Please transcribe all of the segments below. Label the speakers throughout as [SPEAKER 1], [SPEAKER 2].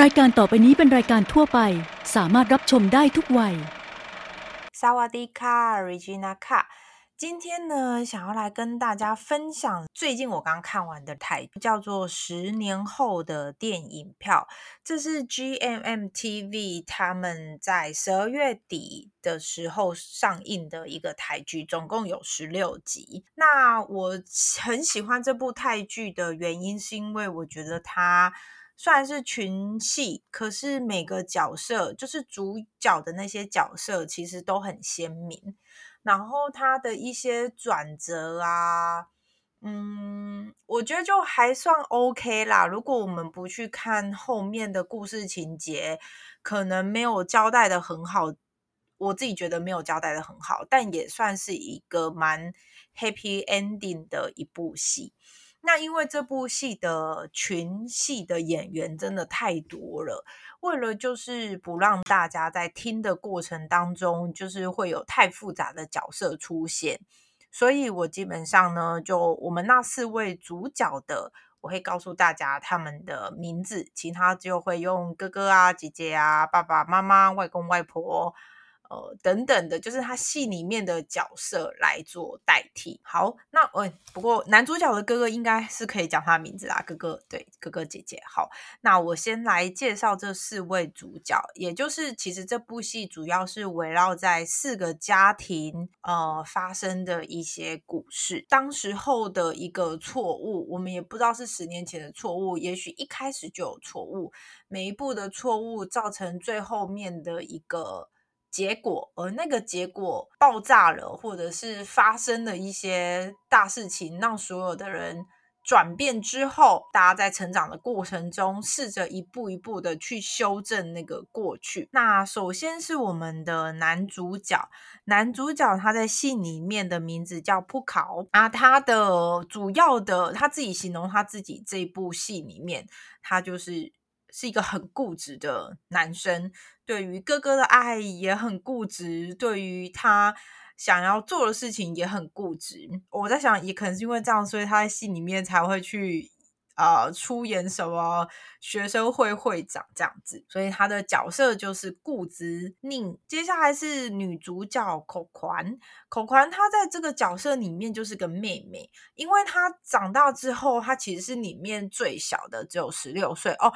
[SPEAKER 1] รายการต่อไปนี้เป็นรายการทั่วไป สามารถรับชมได้ทุกวัย
[SPEAKER 2] 萨瓦迪卡，Regina 卡。今天呢，想要来跟大家分享最近我刚看完的台，叫做《十年后的电影票》。这是 GMM TV 他们在十二月底的时候上映的一个台剧，总共有十六集。那我很喜欢这部泰剧的原因，是因为我觉得它。 虽然是群戏，可是每个角色就是主角的那些角色，其实都很鲜明。然后他的一些转折啊，嗯，我觉得就还算 OK 啦。如果我们不去看后面的故事情节，可能没有交代的很好。我自己觉得没有交代的很好，但也算是一个蛮 happy ending 的一部戏。那因为这部戏的群戏的演员真的太多了，为了就是不让大家在听的过程当中，就是会有太复杂的角色出现，所以我基本上呢，就我们那四位主角的，我会告诉大家他们的名字，其他就会用哥哥啊、姐姐啊、爸爸妈妈、外公外婆。呃，等等的，就是他戏里面的角色来做代替。好，那呃，不过男主角的哥哥应该是可以讲他名字啦，哥哥对，哥哥姐姐。好，那我先来介绍这四位主角，也就是其实这部戏主要是围绕在四个家庭呃发生的一些故事。当时候的一个错误，我们也不知道是十年前的错误，也许一开始就有错误，每一步的错误造成最后面的一个。结果，而那个结果爆炸了，或者是发生了一些大事情，让所有的人转变之后，大家在成长的过程中，试着一步一步的去修正那个过去。那首先是我们的男主角，男主角他在戏里面的名字叫扑考啊，他的主要的他自己形容他自己这部戏里面，他就是。是一个很固执的男生，对于哥哥的爱也很固执，对于他想要做的事情也很固执。我在想，也可能是因为这样，所以他在戏里面才会去啊出演什么学生会会长这样子。所以他的角色就是固执宁。接下来是女主角口环，口环她在这个角色里面就是个妹妹，因为她长大之后，她其实是里面最小的，只有十六岁哦。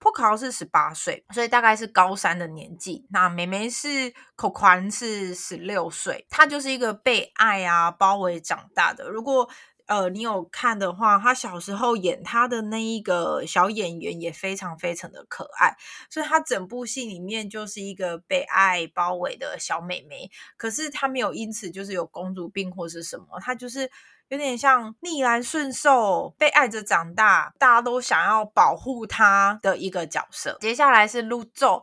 [SPEAKER 2] 破考是十八岁，所以大概是高三的年纪。那妹妹是口宽是十六岁，她就是一个被爱啊包围长大的。如果呃你有看的话，她小时候演她的那一个小演员也非常非常的可爱，所以她整部戏里面就是一个被爱包围的小妹妹。可是她没有因此就是有公主病或是什么，她就是。有点像逆来顺受，被爱着长大，大家都想要保护他的一个角色。接下来是陆宙，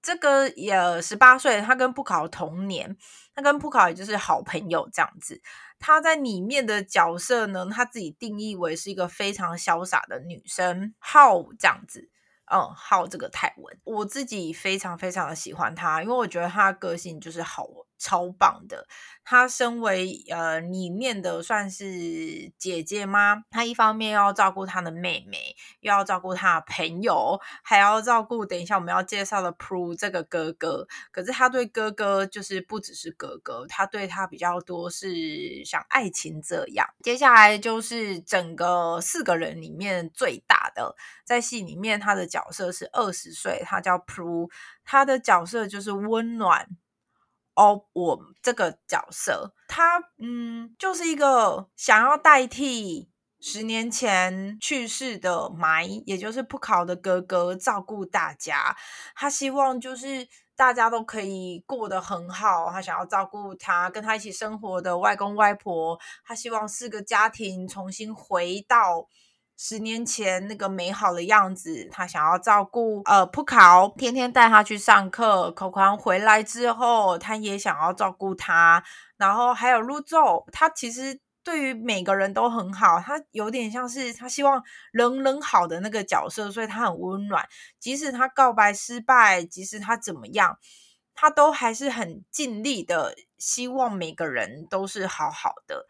[SPEAKER 2] 这个也十八岁，他跟布考同年，他跟布考也就是好朋友这样子。他在里面的角色呢，他自己定义为是一个非常潇洒的女生，好这样子。嗯，好这个泰文，我自己非常非常的喜欢他，因为我觉得他的个性就是好。超棒的！她身为呃里面的算是姐姐吗？她一方面要照顾她的妹妹，又要照顾她的朋友，还要照顾等一下我们要介绍的 Pro 这个哥哥。可是她对哥哥就是不只是哥哥，她对他比较多是像爱情这样。接下来就是整个四个人里面最大的，在戏里面他的角色是二十岁，他叫 Pro，他的角色就是温暖。哦，我这个角色，他嗯，就是一个想要代替十年前去世的埋，也就是不考的哥哥照顾大家。他希望就是大家都可以过得很好，他想要照顾他跟他一起生活的外公外婆。他希望四个家庭重新回到。十年前那个美好的样子，他想要照顾呃普考，天天带他去上课。口宽回来之后，他也想要照顾他。然后还有陆宙，他其实对于每个人都很好，他有点像是他希望人人好的那个角色，所以他很温暖。即使他告白失败，即使他怎么样，他都还是很尽力的，希望每个人都是好好的。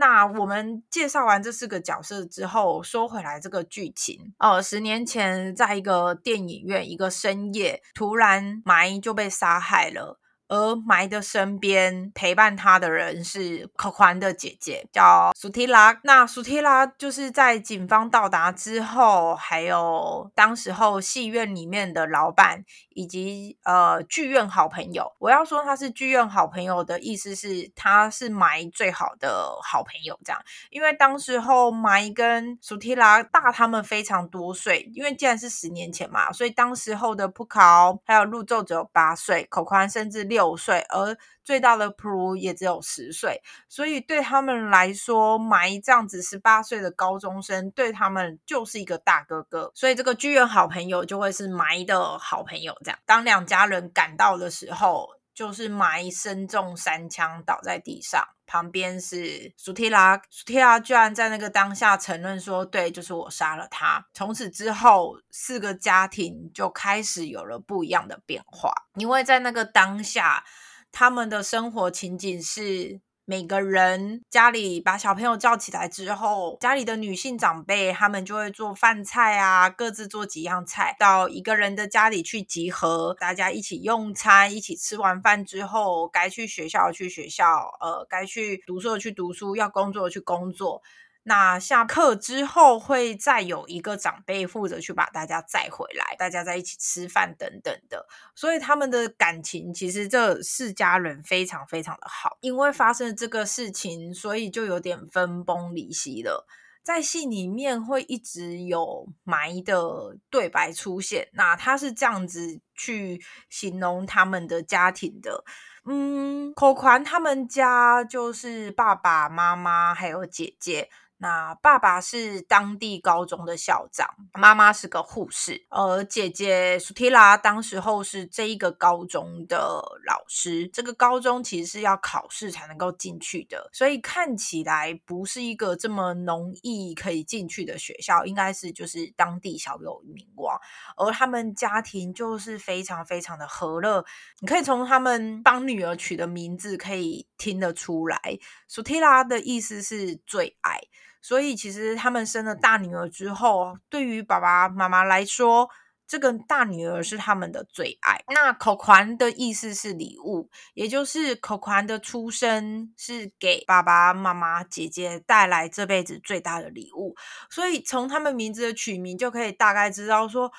[SPEAKER 2] 那我们介绍完这四个角色之后，说回来这个剧情，呃，十年前在一个电影院，一个深夜，突然埋就被杀害了。而埋的身边陪伴他的人是可宽的姐姐，叫苏提拉。那苏提拉就是在警方到达之后，还有当时候戏院里面的老板以及呃剧院好朋友。我要说他是剧院好朋友的意思是，他是埋最好的好朋友，这样。因为当时候埋跟苏提拉大他们非常多岁，因为既然是十年前嘛，所以当时候的普考还有陆宙只有八岁，口宽甚至六。九岁，而最大的 Pro 也只有十岁，所以对他们来说，埋这样子十八岁的高中生，对他们就是一个大哥哥。所以这个居然好朋友就会是埋的好朋友。这样，当两家人赶到的时候，就是埋身中三枪倒在地上，旁边是苏提拉。苏提拉居然在那个当下承认说：“对，就是我杀了他。”从此之后，四个家庭就开始有了不一样的变化。因为在那个当下，他们的生活情景是每个人家里把小朋友叫起来之后，家里的女性长辈他们就会做饭菜啊，各自做几样菜，到一个人的家里去集合，大家一起用餐，一起吃完饭之后，该去学校去学校，呃，该去读书去读书，要工作去工作。那下课之后会再有一个长辈负责去把大家载回来，大家在一起吃饭等等的，所以他们的感情其实这四家人非常非常的好。因为发生这个事情，所以就有点分崩离析了。在戏里面会一直有埋的对白出现，那他是这样子去形容他们的家庭的。嗯，口宽他们家就是爸爸妈妈还有姐姐。那爸爸是当地高中的校长，妈妈是个护士，而姐姐苏提拉当时候是这一个高中的老师。这个高中其实是要考试才能够进去的，所以看起来不是一个这么容易可以进去的学校，应该是就是当地小有名望。而他们家庭就是非常非常的和乐，你可以从他们帮女儿取的名字可以听得出来，苏提拉的意思是最爱。所以，其实他们生了大女儿之后，对于爸爸妈妈来说，这个大女儿是他们的最爱。那口环的意思是礼物，也就是口环的出生是给爸爸妈妈、姐姐带来这辈子最大的礼物。所以，从他们名字的取名就可以大概知道说。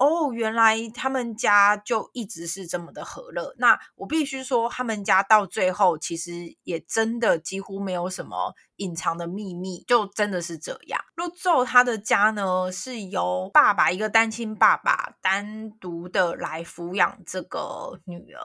[SPEAKER 2] 哦，原来他们家就一直是这么的和乐。那我必须说，他们家到最后其实也真的几乎没有什么隐藏的秘密，就真的是这样。陆宙他的家呢，是由爸爸一个单亲爸爸单独的来抚养这个女儿。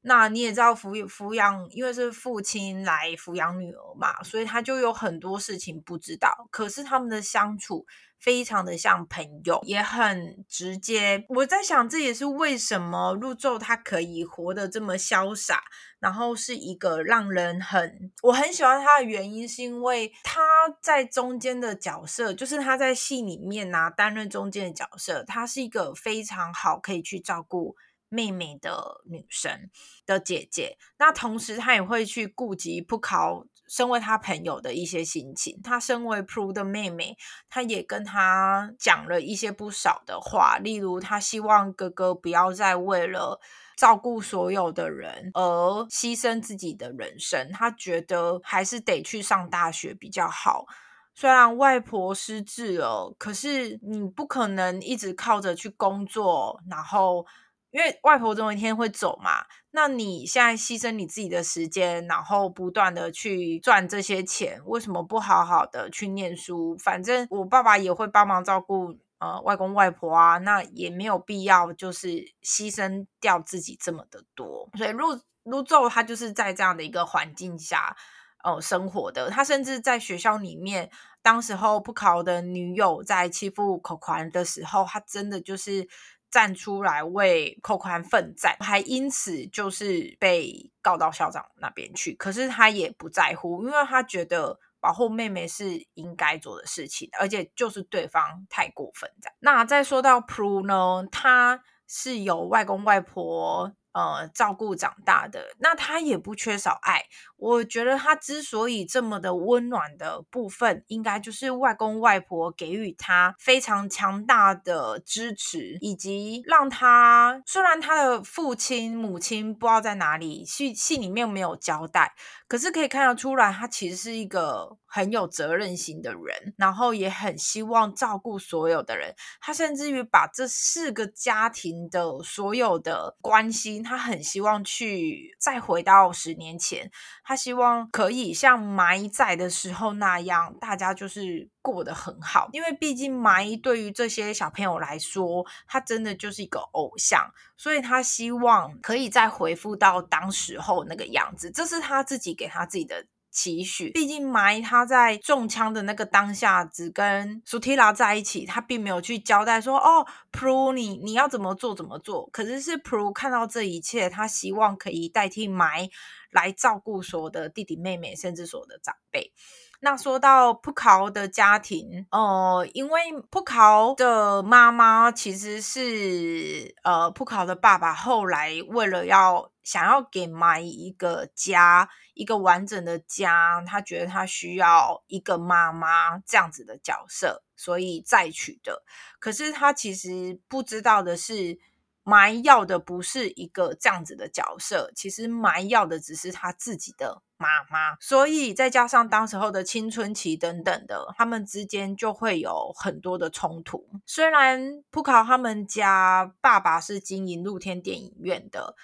[SPEAKER 2] 那你也知道，抚抚养，因为是父亲来抚养女儿嘛，所以他就有很多事情不知道。可是他们的相处。非常的像朋友，也很直接。我在想，这也是为什么陆宙他可以活得这么潇洒，然后是一个让人很我很喜欢他的原因，是因为他在中间的角色，就是他在戏里面呢担任中间的角色，他是一个非常好可以去照顾妹妹的女生的姐姐。那同时，他也会去顾及不考。身为他朋友的一些心情，他身为 Pro 的妹妹，他也跟他讲了一些不少的话，例如他希望哥哥不要再为了照顾所有的人而牺牲自己的人生，他觉得还是得去上大学比较好。虽然外婆失智了，可是你不可能一直靠着去工作，然后。因为外婆总有一天会走嘛，那你现在牺牲你自己的时间，然后不断的去赚这些钱，为什么不好好的去念书？反正我爸爸也会帮忙照顾呃外公外婆啊，那也没有必要就是牺牲掉自己这么的多。所以陆陆宙他就是在这样的一个环境下呃生活的，他甚至在学校里面，当时候不考的女友在欺负口环的时候，他真的就是。站出来为寇宽奋战，还因此就是被告到校长那边去。可是他也不在乎，因为他觉得保护妹妹是应该做的事情，而且就是对方太过分。这样，那再说到 Pro 呢，他是有外公外婆呃照顾长大的，那他也不缺少爱。我觉得他之所以这么的温暖的部分，应该就是外公外婆给予他非常强大的支持，以及让他虽然他的父亲母亲不知道在哪里，戏戏里面没有交代。可是可以看得出来，他其实是一个很有责任心的人，然后也很希望照顾所有的人。他甚至于把这四个家庭的所有的关心，他很希望去再回到十年前，他希望可以像埋在的时候那样，大家就是过得很好。因为毕竟埋对于这些小朋友来说，他真的就是一个偶像，所以他希望可以再回复到当时候那个样子。这是他自己。给他自己的期许，毕竟埋他在中枪的那个当下，只跟苏提拉在一起，他并没有去交代说：“哦，Pro，你你要怎么做怎么做。”可是是 Pro 看到这一切，他希望可以代替埋来照顾所有的弟弟妹妹，甚至所有的长辈。那说到普考的家庭，呃，因为普考的妈妈其实是呃普考的爸爸，后来为了要想要给埋一个家，一个完整的家，他觉得他需要一个妈妈这样子的角色，所以再娶的。可是他其实不知道的是。埋要的不是一个这样子的角色，其实埋要的只是他自己的妈妈，所以再加上当时候的青春期等等的，他们之间就会有很多的冲突。虽然普考他们家爸爸是经营露天电影院的，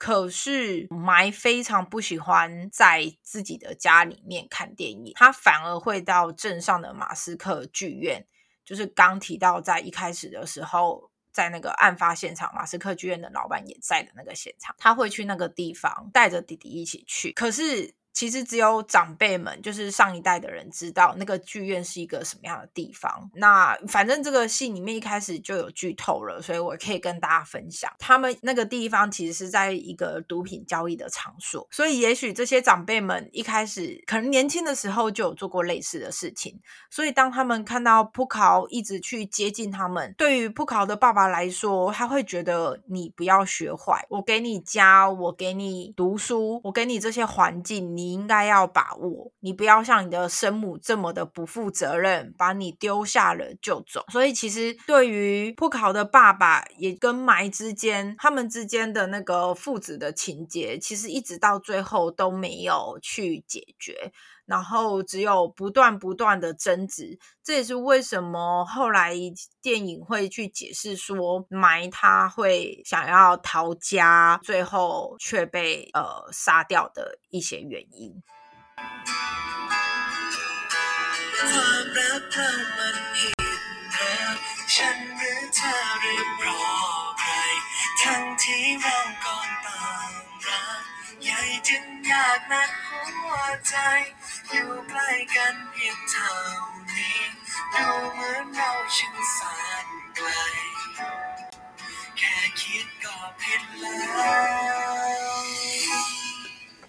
[SPEAKER 2] 可是埋非常不喜欢在自己的家里面看电影，他反而会到镇上的马斯克剧院，就是刚提到在一开始的时候。在那个案发现场，马斯克剧院的老板也在的那个现场，他会去那个地方，带着弟弟一起去。可是。其实只有长辈们，就是上一代的人知道那个剧院是一个什么样的地方。那反正这个戏里面一开始就有剧透了，所以我可以跟大家分享，他们那个地方其实是在一个毒品交易的场所。所以也许这些长辈们一开始可能年轻的时候就有做过类似的事情。所以当他们看到普考一直去接近他们，对于普考的爸爸来说，他会觉得你不要学坏，我给你家，我给你读书，我给你这些环境。你应该要把握，你不要像你的生母这么的不负责任，把你丢下了就走。所以其实对于破考的爸爸，也跟埋之间，他们之间的那个父子的情节，其实一直到最后都没有去解决。然后只有不断不断的争执，这也是为什么后来电影会去解释说埋他会想要逃家，最后却被呃杀掉的一些原因。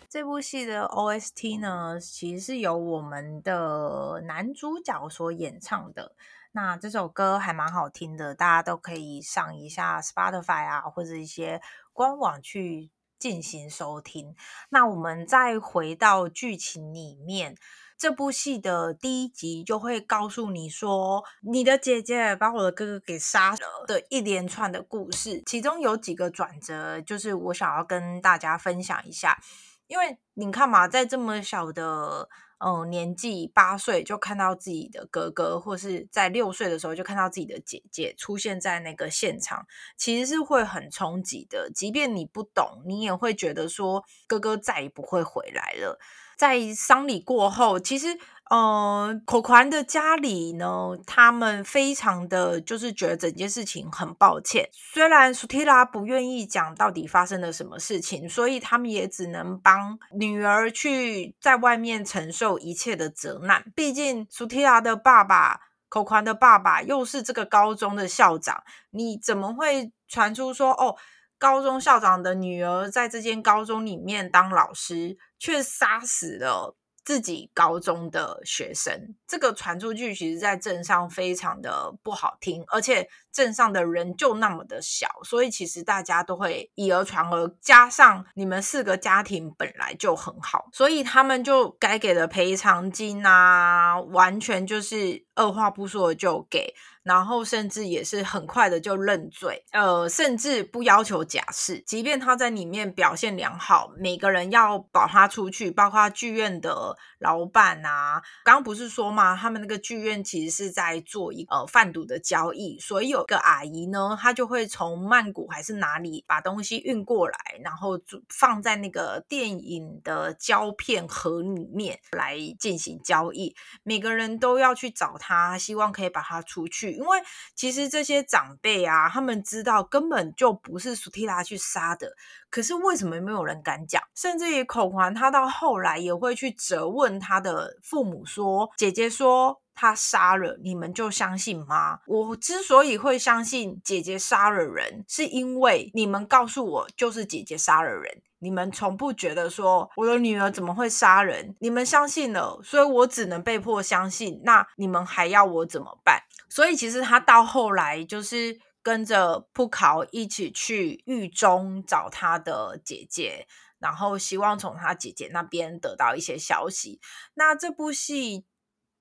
[SPEAKER 2] 这部戏的 OST 呢，其实是由我们的男主角所演唱的。那这首歌还蛮好听的，大家都可以上一下 Spotify 啊，或者一些官网去进行收听。那我们再回到剧情里面。这部戏的第一集就会告诉你说，你的姐姐把我的哥哥给杀了的一连串的故事，其中有几个转折，就是我想要跟大家分享一下。因为你看嘛，在这么小的嗯年纪，八岁就看到自己的哥哥，或是在六岁的时候就看到自己的姐姐出现在那个现场，其实是会很冲击的。即便你不懂，你也会觉得说，哥哥再也不会回来了。在丧礼过后，其实，呃，口宽的家里呢，他们非常的就是觉得整件事情很抱歉。虽然苏提拉不愿意讲到底发生了什么事情，所以他们也只能帮女儿去在外面承受一切的责难。毕竟苏提拉的爸爸，口宽的爸爸又是这个高中的校长，你怎么会传出说哦？高中校长的女儿在这间高中里面当老师，却杀死了自己高中的学生，这个传出去，其实在镇上非常的不好听，而且镇上的人就那么的小，所以其实大家都会以讹传讹。加上你们四个家庭本来就很好，所以他们就该给的赔偿金啊，完全就是二话不说就给。然后甚至也是很快的就认罪，呃，甚至不要求假释，即便他在里面表现良好，每个人要保他出去，包括剧院的老板啊。刚刚不是说嘛，他们那个剧院其实是在做一呃贩毒的交易，所以有个阿姨呢，她就会从曼谷还是哪里把东西运过来，然后放在那个电影的胶片盒里面来进行交易。每个人都要去找他，希望可以把她出去。因为其实这些长辈啊，他们知道根本就不是苏提拉去杀的，可是为什么没有人敢讲？甚至于口环他到后来也会去责问他的父母说：“姐姐说他杀了，你们就相信吗？我之所以会相信姐姐杀了人，是因为你们告诉我就是姐姐杀了人。”你们从不觉得说我的女儿怎么会杀人？你们相信了，所以我只能被迫相信。那你们还要我怎么办？所以其实他到后来就是跟着扑考一起去狱中找他的姐姐，然后希望从他姐姐那边得到一些消息。那这部戏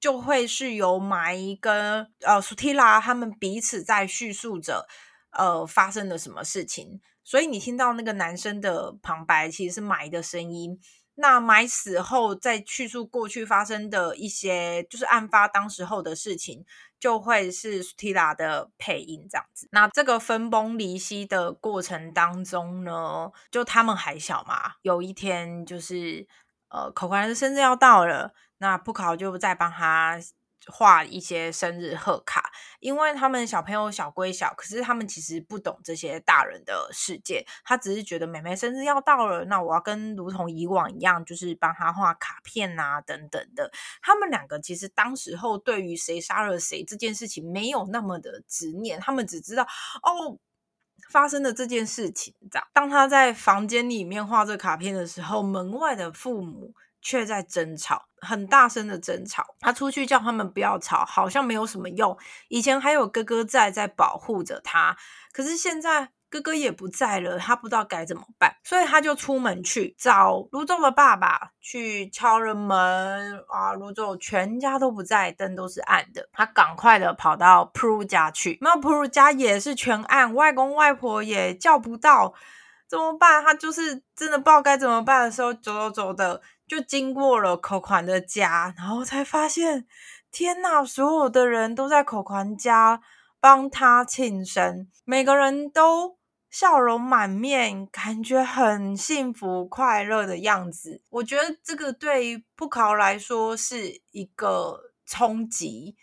[SPEAKER 2] 就会是由埋跟呃苏提拉他们彼此在叙述着呃发生了什么事情。所以你听到那个男生的旁白，其实是埋的声音。那埋死后再叙述过去发生的一些，就是案发当时候的事情，就会是 Stila 的配音这样子。那这个分崩离析的过程当中呢，就他们还小嘛，有一天就是呃，口环的生日要到了，那布考就再帮他。画一些生日贺卡，因为他们小朋友小归小，可是他们其实不懂这些大人的世界。他只是觉得妹妹生日要到了，那我要跟如同以往一样，就是帮他画卡片啊等等的。他们两个其实当时候对于谁杀了谁这件事情没有那么的执念，他们只知道哦发生的这件事情。当他在房间里面画这卡片的时候，门外的父母。却在争吵，很大声的争吵。他出去叫他们不要吵，好像没有什么用。以前还有哥哥在，在保护着他，可是现在哥哥也不在了，他不知道该怎么办，所以他就出门去找卢总的爸爸，去敲了门啊。卢总全家都不在，灯都是暗的。他赶快的跑到普鲁家去，那普鲁家也是全暗，外公外婆也叫不到，怎么办？他就是真的不知道该怎么办的时候，走走走的。就经过了口款的家，然后才发现，天呐，所有的人都在口款家帮他庆生，每个人都笑容满面，感觉很幸福快乐的样子。我觉得这个对于布考来说是一个冲击，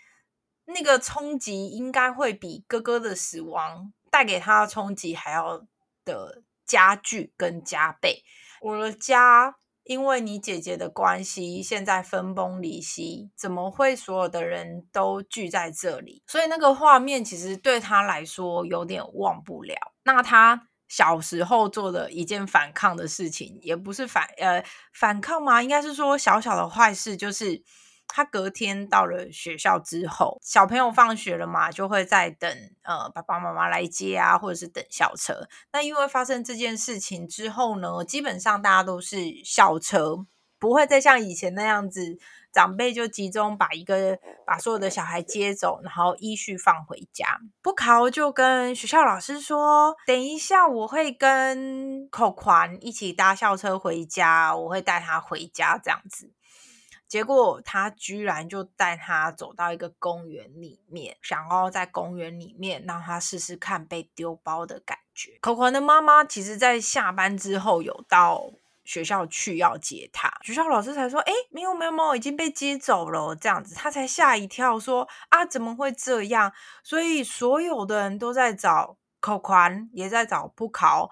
[SPEAKER 2] 那个冲击应该会比哥哥的死亡带给他的冲击还要的加剧跟加倍。我的家。因为你姐姐的关系，现在分崩离析，怎么会所有的人都聚在这里？所以那个画面其实对他来说有点忘不了。那他小时候做的一件反抗的事情，也不是反呃反抗吗？应该是说小小的坏事，就是。他隔天到了学校之后，小朋友放学了嘛，就会在等呃爸爸妈妈来接啊，或者是等校车。那因为发生这件事情之后呢，基本上大家都是校车，不会再像以前那样子，长辈就集中把一个把所有的小孩接走，然后依序放回家。不考就跟学校老师说，等一下我会跟口环一起搭校车回家，我会带他回家这样子。结果他居然就带他走到一个公园里面，想要在公园里面让他试试看被丢包的感觉。可可的妈妈其实，在下班之后有到学校去要接他，学校老师才说：“哎，没有没有没有，已经被接走了。”这样子，他才吓一跳，说：“啊，怎么会这样？”所以所有的人都在找可宽，也在找不考。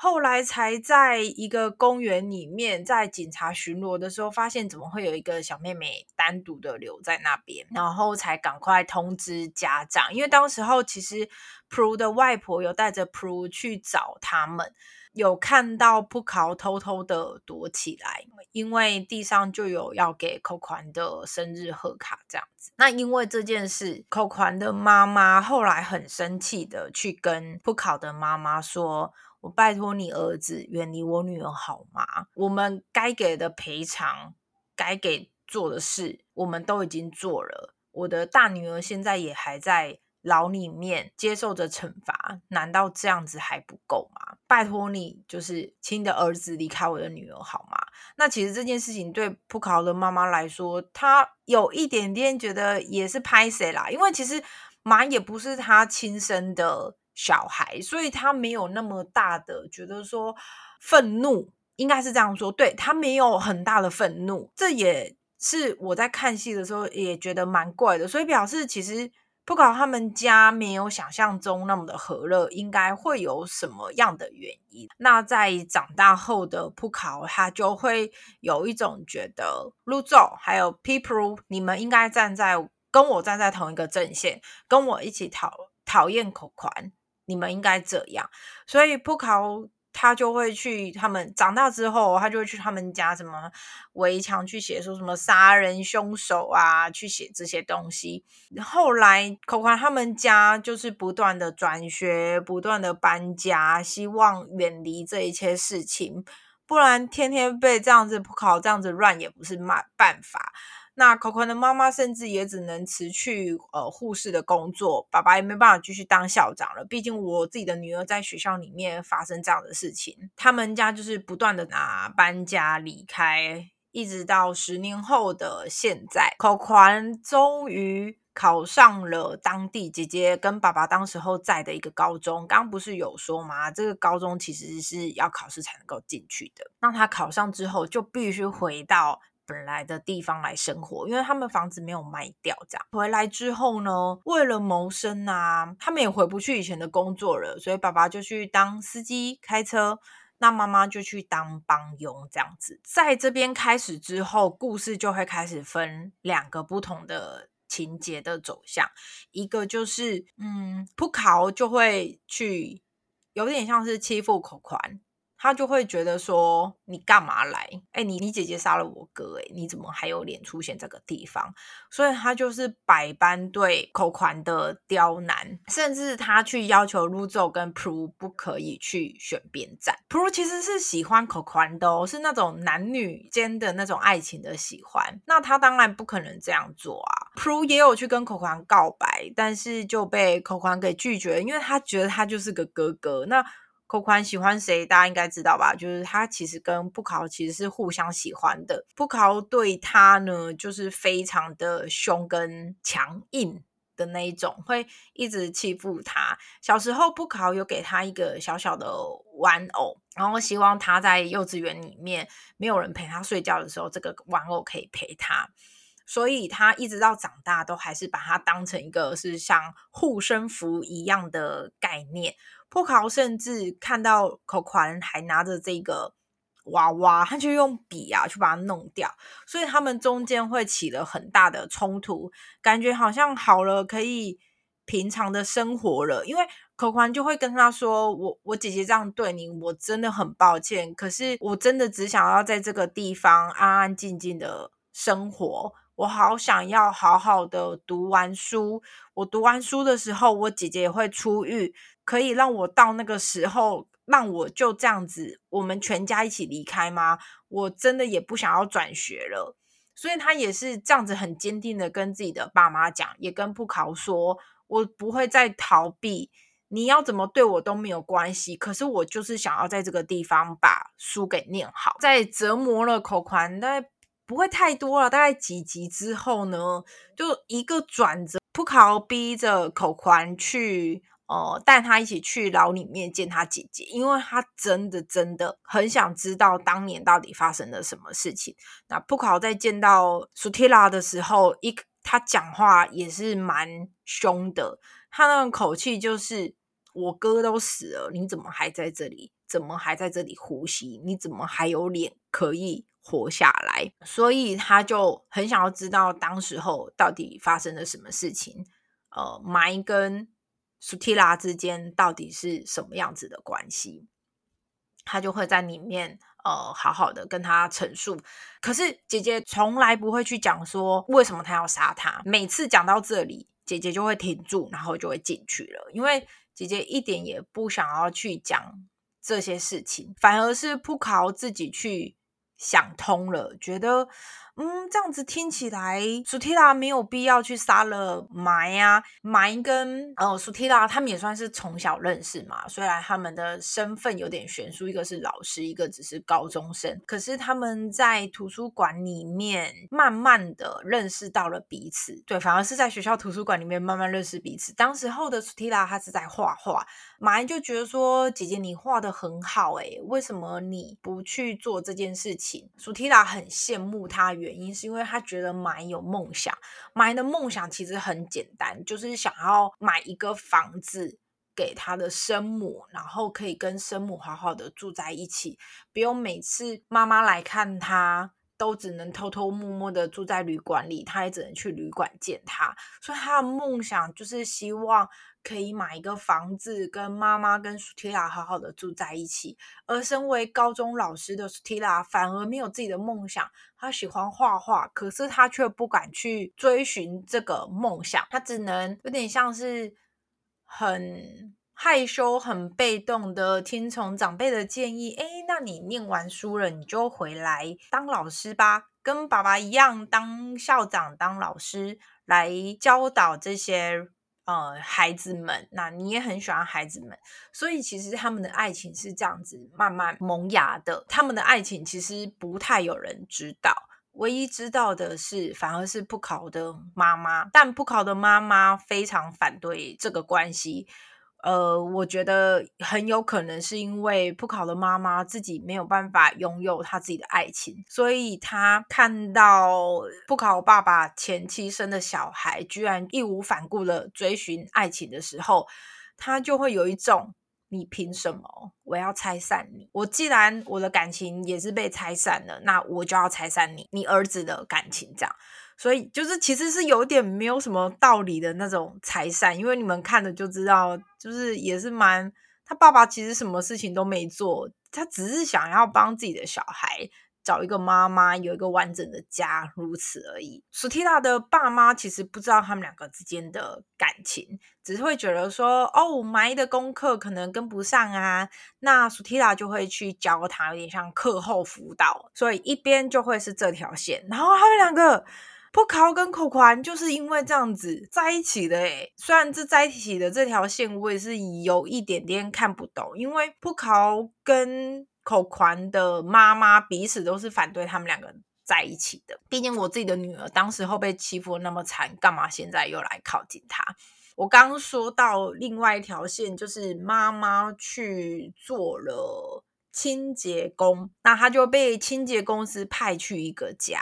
[SPEAKER 2] 后来才在一个公园里面，在警察巡逻的时候，发现怎么会有一个小妹妹单独的留在那边，然后才赶快通知家长。因为当时候其实 Prue 的外婆有带着 Prue 去找他们，有看到布考偷偷的躲起来，因为地上就有要给扣款的生日贺卡这样子。那因为这件事，扣款的妈妈后来很生气的去跟布考的妈妈说：“我拜托你儿子远离我女儿好吗？我们该给的赔偿，该给做的事，我们都已经做了。我的大女儿现在也还在。”牢里面接受着惩罚，难道这样子还不够吗？拜托你，就是亲的儿子离开我的女儿好吗？那其实这件事情对普考的妈妈来说，她有一点点觉得也是拍谁啦，因为其实马也不是他亲生的小孩，所以他没有那么大的觉得说愤怒，应该是这样说，对他没有很大的愤怒，这也是我在看戏的时候也觉得蛮怪的，所以表示其实。不考他们家没有想象中那么的和乐，应该会有什么样的原因？那在长大后的不考，他就会有一种觉得陆奏还有 people，你们应该站在跟我站在同一个阵线，跟我一起讨讨厌口款，你们应该这样。所以不考。他就会去他们长大之后，他就会去他们家什么围墙去写说什么杀人凶手啊，去写这些东西。后来口宽他们家就是不断的转学，不断的搬家，希望远离这一切事情，不然天天被这样子考这样子乱也不是办办法。那可可的妈妈甚至也只能辞去呃护士的工作，爸爸也没办法继续当校长了。毕竟我自己的女儿在学校里面发生这样的事情，他们家就是不断的拿搬家离开，一直到十年后的现在，可宽终于考上了当地姐姐跟爸爸当时候在的一个高中。刚不是有说吗？这个高中其实是要考试才能够进去的。那他考上之后就必须回到。本来的地方来生活，因为他们房子没有卖掉。这样回来之后呢，为了谋生啊，他们也回不去以前的工作了，所以爸爸就去当司机开车，那妈妈就去当帮佣。这样子，在这边开始之后，故事就会开始分两个不同的情节的走向。一个就是，嗯，不考就会去，有点像是欺负口宽。他就会觉得说你干嘛来？哎，你你姐姐杀了我哥，哎，你怎么还有脸出现这个地方？所以他就是百般对口宽的刁难，甚至他去要求 l u z o 跟 Pro 不可以去选边站。Pro 其实是喜欢口宽的哦，是那种男女间的那种爱情的喜欢。那他当然不可能这样做啊。Pro 也有去跟口宽告白，但是就被口宽给拒绝，因为他觉得他就是个哥哥。那寇宽喜欢谁？大家应该知道吧？就是他其实跟布考其实是互相喜欢的。布考对他呢，就是非常的凶跟强硬的那一种，会一直欺负他。小时候布考有给他一个小小的玩偶，然后希望他在幼稚园里面没有人陪他睡觉的时候，这个玩偶可以陪他。所以他一直到长大，都还是把它当成一个是像护身符一样的概念。破考甚至看到口宽还拿着这个娃娃，他就用笔啊去把它弄掉，所以他们中间会起了很大的冲突，感觉好像好了可以平常的生活了。因为口宽就会跟他说：“我我姐姐这样对你，我真的很抱歉。可是我真的只想要在这个地方安安静静的生活，我好想要好好的读完书。我读完书的时候，我姐姐也会出狱。”可以让我到那个时候，让我就这样子，我们全家一起离开吗？我真的也不想要转学了，所以他也是这样子很坚定的跟自己的爸妈讲，也跟布考说，我不会再逃避，你要怎么对我都没有关系，可是我就是想要在这个地方把书给念好。在折磨了口宽，大概不会太多了，大概几集之后呢，就一个转折，布考逼着口宽去。哦，带他一起去牢里面见他姐姐，因为他真的真的很想知道当年到底发生了什么事情。那布考在见到苏提拉的时候，一他讲话也是蛮凶的，他那种口气就是：“我哥都死了，你怎么还在这里？怎么还在这里呼吸？你怎么还有脸可以活下来？”所以他就很想要知道当时候到底发生了什么事情。呃，埋跟。苏提拉之间到底是什么样子的关系？他就会在里面呃好好的跟他陈述。可是姐姐从来不会去讲说为什么他要杀他。每次讲到这里，姐姐就会停住，然后就会进去了，因为姐姐一点也不想要去讲这些事情，反而是不考自己去想通了，觉得。嗯，这样子听起来，苏提拉没有必要去杀了埋呀。埋跟呃苏提拉他们也算是从小认识嘛，虽然他们的身份有点悬殊，一个是老师，一个只是高中生。可是他们在图书馆里面慢慢的认识到了彼此。对，反而是在学校图书馆里面慢慢认识彼此。当时候的苏提拉他是在画画，马就觉得说：“姐姐你画的很好，诶，为什么你不去做这件事情？”苏提拉很羡慕他。原原因是因为他觉得买有梦想，买的梦想其实很简单，就是想要买一个房子给他的生母，然后可以跟生母好好的住在一起，不用每次妈妈来看他都只能偷偷摸摸的住在旅馆里，他也只能去旅馆见他，所以他的梦想就是希望。可以买一个房子，跟妈妈跟苏提拉好好的住在一起。而身为高中老师的苏提拉反而没有自己的梦想。他喜欢画画，可是他却不敢去追寻这个梦想。他只能有点像是很害羞、很被动的听从长辈的建议。哎，那你念完书了，你就回来当老师吧，跟爸爸一样当校长、当老师，来教导这些。呃，孩子们，那你也很喜欢孩子们，所以其实他们的爱情是这样子慢慢萌芽的。他们的爱情其实不太有人知道，唯一知道的是，反而是不考的妈妈。但不考的妈妈非常反对这个关系。呃，我觉得很有可能是因为不考的妈妈自己没有办法拥有他自己的爱情，所以他看到不考爸爸前妻生的小孩居然义无反顾的追寻爱情的时候，他就会有一种你凭什么我要拆散你？我既然我的感情也是被拆散了，那我就要拆散你，你儿子的感情这样。所以就是其实是有点没有什么道理的那种财散，因为你们看了就知道，就是也是蛮他爸爸其实什么事情都没做，他只是想要帮自己的小孩找一个妈妈，有一个完整的家，如此而已。苏提拉的爸妈其实不知道他们两个之间的感情，只是会觉得说，哦，埋的功课可能跟不上啊，那苏提拉就会去教他，有点像课后辅导，所以一边就会是这条线，然后他们两个。不考跟口环就是因为这样子在一起的诶虽然这在一起的这条线我也是有一点点看不懂，因为不考跟口环的妈妈彼此都是反对他们两个在一起的。毕竟我自己的女儿当时候被欺负那么惨，干嘛现在又来靠近他？我刚刚说到另外一条线，就是妈妈去做了。清洁工，那他就被清洁公司派去一个家，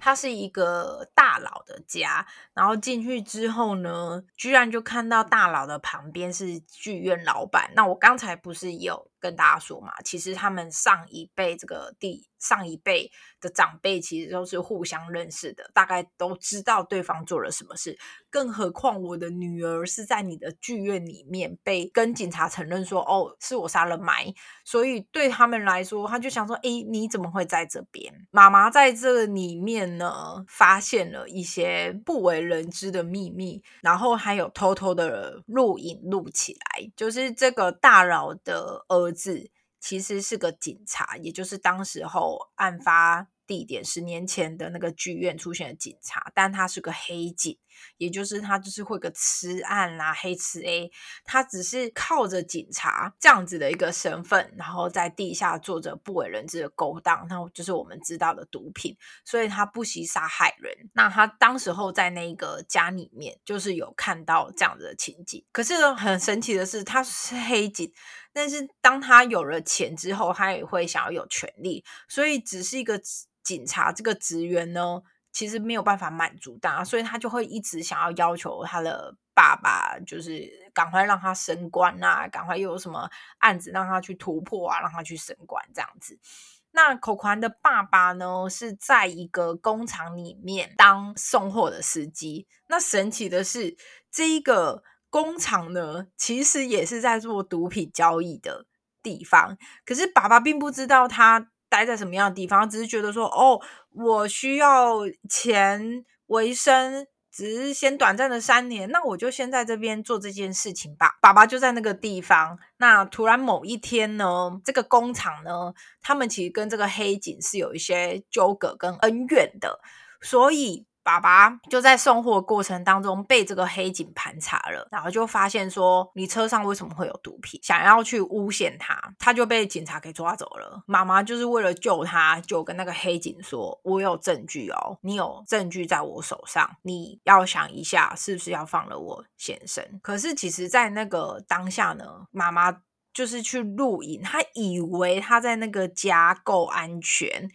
[SPEAKER 2] 他是一个大佬的家，然后进去之后呢，居然就看到大佬的旁边是剧院老板。那我刚才不是有跟大家说嘛，其实他们上一辈这个第上一辈的长辈其实都是互相认识的，大概都知道对方做了什么事。更何况我的女儿是在你的剧院里面被跟警察承认说，哦，是我杀了埋，所以对他们来说，他就想说，哎，你怎么会在这边？妈妈在这里面呢，发现了一些不为人知的秘密，然后还有偷偷的录影录起来，就是这个大佬的儿字其实是个警察，也就是当时候案发。地点十年前的那个剧院出现的警察，但他是个黑警，也就是他就是会个吃案啦，黑吃 A，他只是靠着警察这样子的一个身份，然后在地下做着不为人知的勾当，那就是我们知道的毒品，所以他不惜杀害人。那他当时候在那个家里面，就是有看到这样子的情景。可是很神奇的是，他是黑警，但是当他有了钱之后，他也会想要有权利，所以只是一个。警察这个职员呢，其实没有办法满足他，所以他就会一直想要要求他的爸爸，就是赶快让他升官啊，赶快又有什么案子让他去突破啊，让他去升官这样子。那口环的爸爸呢，是在一个工厂里面当送货的司机。那神奇的是，这一个工厂呢，其实也是在做毒品交易的。地方。可是爸爸并不知道他待在什么样的地方，只是觉得说，哦，我需要钱为生。只是先短暂的三年，那我就先在这边做这件事情吧。爸爸就在那个地方。那突然某一天呢，这个工厂呢，他们其实跟这个黑警是有一些纠葛跟恩怨的，所以。爸爸就在送货过程当中被这个黑警盘查了，然后就发现说你车上为什么会有毒品，想要去诬陷他，他就被警察给抓走了。妈妈就是为了救他，就跟那个黑警说：“我有证据哦，你有证据在我手上，你要想一下是不是要放了我先生。”可是其实，在那个当下呢，妈妈就是去录影，她以为她在那个家够安全。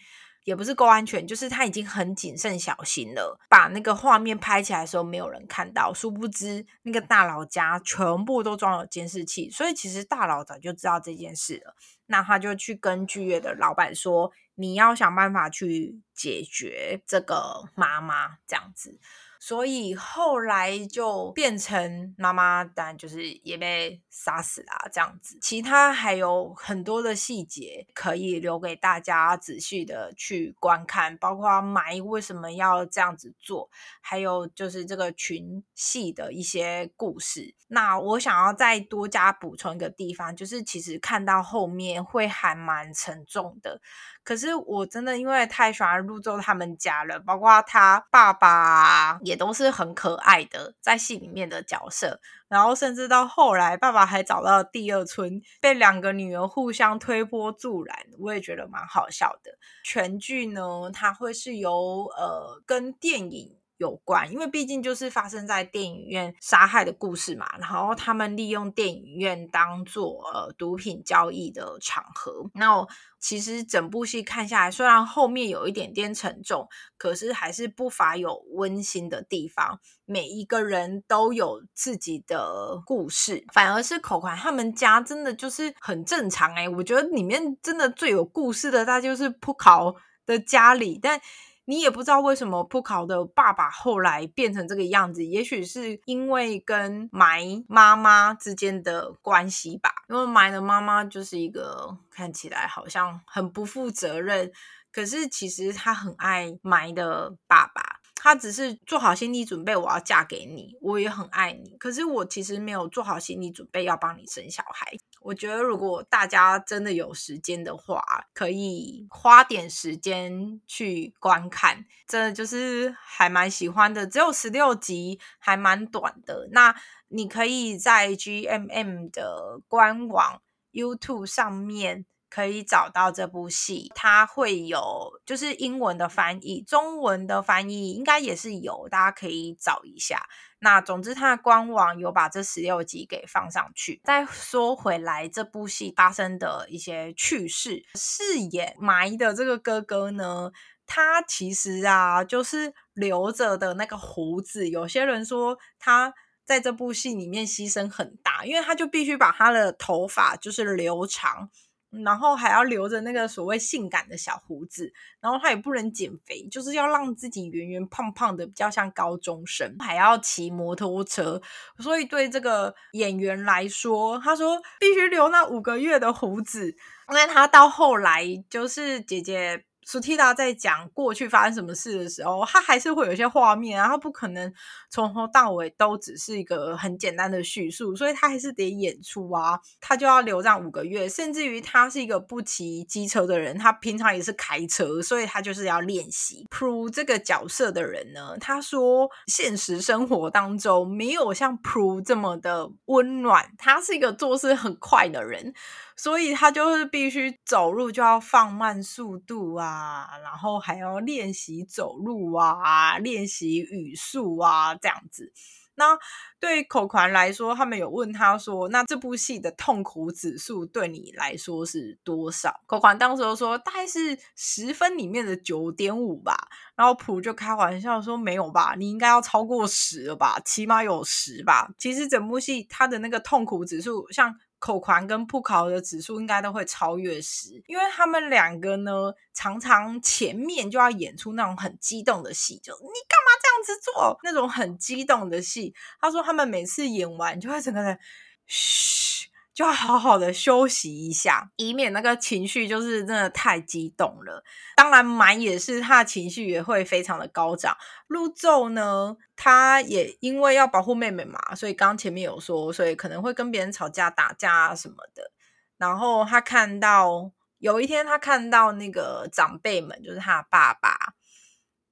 [SPEAKER 2] 也不是够安全，就是他已经很谨慎小心了，把那个画面拍起来的时候没有人看到，殊不知那个大佬家全部都装了监视器，所以其实大佬早就知道这件事了。那他就去跟剧院的老板说：“你要想办法去解决这个妈妈这样子。”所以后来就变成妈妈，当然就是也被杀死啦，这样子。其他还有很多的细节可以留给大家仔细的去观看，包括埋为什么要这样子做，还有就是这个群戏的一些故事。那我想要再多加补充一个地方，就是其实看到后面会还蛮沉重的。可是我真的因为太喜欢入周他们家了，包括他爸爸也都是很可爱的，在戏里面的角色。然后甚至到后来，爸爸还找到第二春，被两个女儿互相推波助澜，我也觉得蛮好笑的。全剧呢，它会是由呃跟电影。有关，因为毕竟就是发生在电影院杀害的故事嘛，然后他们利用电影院当做呃毒品交易的场合。那其实整部戏看下来，虽然后面有一点点沉重，可是还是不乏有温馨的地方。每一个人都有自己的故事，反而是口款他们家真的就是很正常哎，我觉得里面真的最有故事的，大就是扑考的家里，但。你也不知道为什么扑考的爸爸后来变成这个样子，也许是因为跟埋妈妈之间的关系吧。因为埋的妈妈就是一个看起来好像很不负责任，可是其实他很爱埋的爸爸。他只是做好心理准备，我要嫁给你，我也很爱你。可是我其实没有做好心理准备要帮你生小孩。我觉得如果大家真的有时间的话，可以花点时间去观看，真的就是还蛮喜欢的。只有十六集，还蛮短的。那你可以在 GMM 的官网 YouTube 上面。可以找到这部戏，它会有就是英文的翻译，中文的翻译应该也是有，大家可以找一下。那总之，它的官网有把这十六集给放上去。再说回来，这部戏发生的一些趣事，饰演埋的这个哥哥呢，他其实啊，就是留着的那个胡子。有些人说他在这部戏里面牺牲很大，因为他就必须把他的头发就是留长。然后还要留着那个所谓性感的小胡子，然后他也不能减肥，就是要让自己圆圆胖胖的，比较像高中生，还要骑摩托车。所以对这个演员来说，他说必须留那五个月的胡子，因为他到后来就是姐姐。苏提达在讲过去发生什么事的时候，他还是会有一些画面啊，他不可能从头到尾都只是一个很简单的叙述，所以他还是得演出啊，他就要留这五个月，甚至于他是一个不骑机车的人，他平常也是开车，所以他就是要练习。Pro 这个角色的人呢，他说现实生活当中没有像 Pro 这么的温暖，他是一个做事很快的人。所以他就是必须走路就要放慢速度啊，啊然后还要练习走路啊，练习语速啊，这样子。那对口款来说，他们有问他说：“那这部戏的痛苦指数对你来说是多少？”口款当时说：“大概是十分里面的九点五吧。”然后普就开玩笑说：“没有吧，你应该要超过十了吧，起码有十吧。”其实整部戏它的那个痛苦指数，像。口狂跟不考的指数应该都会超越十，因为他们两个呢，常常前面就要演出那种很激动的戏，就你干嘛这样子做？那种很激动的戏，他说他们每次演完就会整个人嘘。就要好好的休息一下，以免那个情绪就是真的太激动了。当然，满也是他的情绪也会非常的高涨。陆奏呢，他也因为要保护妹妹嘛，所以刚前面有说，所以可能会跟别人吵架、打架啊什么的。然后他看到有一天，他看到那个长辈们，就是他爸爸，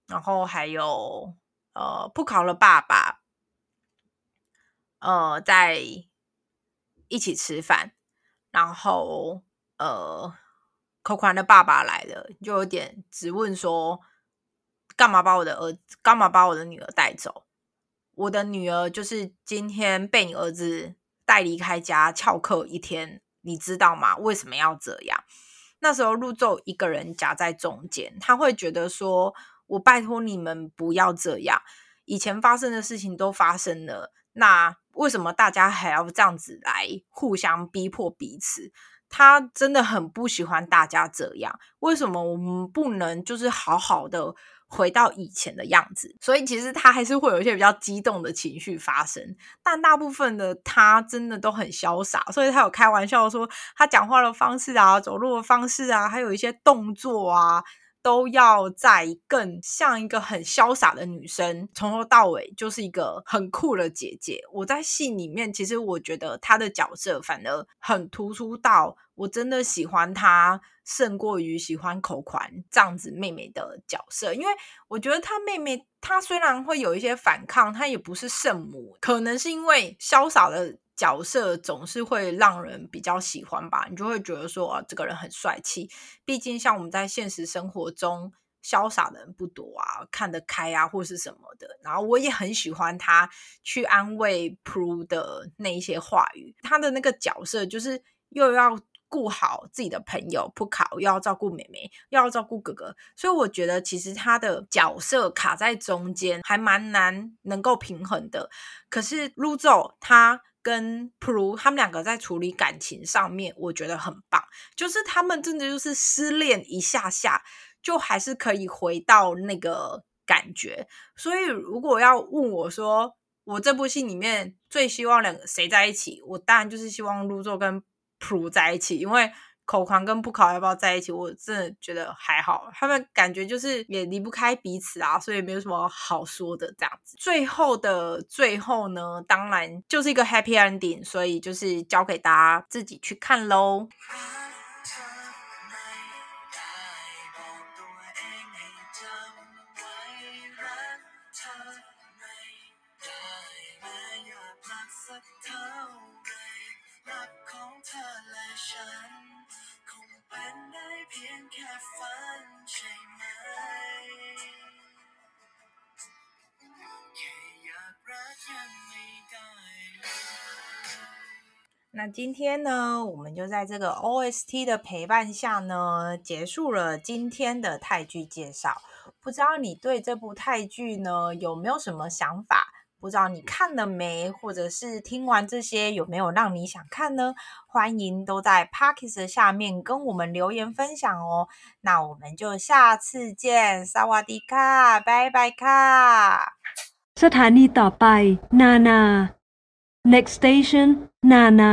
[SPEAKER 2] 然后还有呃不考的爸爸，呃在。一起吃饭，然后呃，可宽的爸爸来了，就有点质问说：“干嘛把我的儿子，干嘛把我的女儿带走？我的女儿就是今天被你儿子带离开家翘课一天，你知道吗？为什么要这样？”那时候陆奏一个人夹在中间，他会觉得说：“我拜托你们不要这样，以前发生的事情都发生了。”那为什么大家还要这样子来互相逼迫彼此？他真的很不喜欢大家这样。为什么我们不能就是好好的回到以前的样子？所以其实他还是会有一些比较激动的情绪发生，但大部分的他真的都很潇洒。所以他有开玩笑说，他讲话的方式啊，走路的方式啊，还有一些动作啊。都要在更像一个很潇洒的女生，从头到尾就是一个很酷的姐姐。我在戏里面，其实我觉得她的角色反而很突出，到我真的喜欢她胜过于喜欢口款这样子妹妹的角色，因为我觉得她妹妹她虽然会有一些反抗，她也不是圣母，可能是因为潇洒的。角色总是会让人比较喜欢吧，你就会觉得说啊，这个人很帅气。毕竟像我们在现实生活中，潇洒的人不多啊，看得开啊，或是什么的。然后我也很喜欢他去安慰 Pro 的那一些话语。他的那个角色就是又要顾好自己的朋友不考，又要照顾妹妹，又要照顾哥哥。所以我觉得其实他的角色卡在中间，还蛮难能够平衡的。可是 Luzo 他。跟普鲁他们两个在处理感情上面，我觉得很棒。就是他们真的就是失恋一下下，就还是可以回到那个感觉。所以如果要问我说，我这部戏里面最希望两个谁在一起，我当然就是希望 Luzo 跟普鲁在一起，因为。口狂跟不考要不要在一起？我真的觉得还好，他们感觉就是也离不开彼此啊，所以没有什么好说的这样子。最后的最后呢，当然就是一个 happy ending，所以就是交给大家自己去看喽。那今天呢，我们就在这个 OST 的陪伴下呢，结束了今天的泰剧介绍。不知道你对这部泰剧呢有没有什么想法？不知道你看了没，或者是听完这些有没有让你想看呢？欢迎都在 Parkes 下面跟我们留言分享哦。那我们就下次见，萨瓦迪卡，拜拜卡。
[SPEAKER 1] สถานีต่อไปนานา next station นานา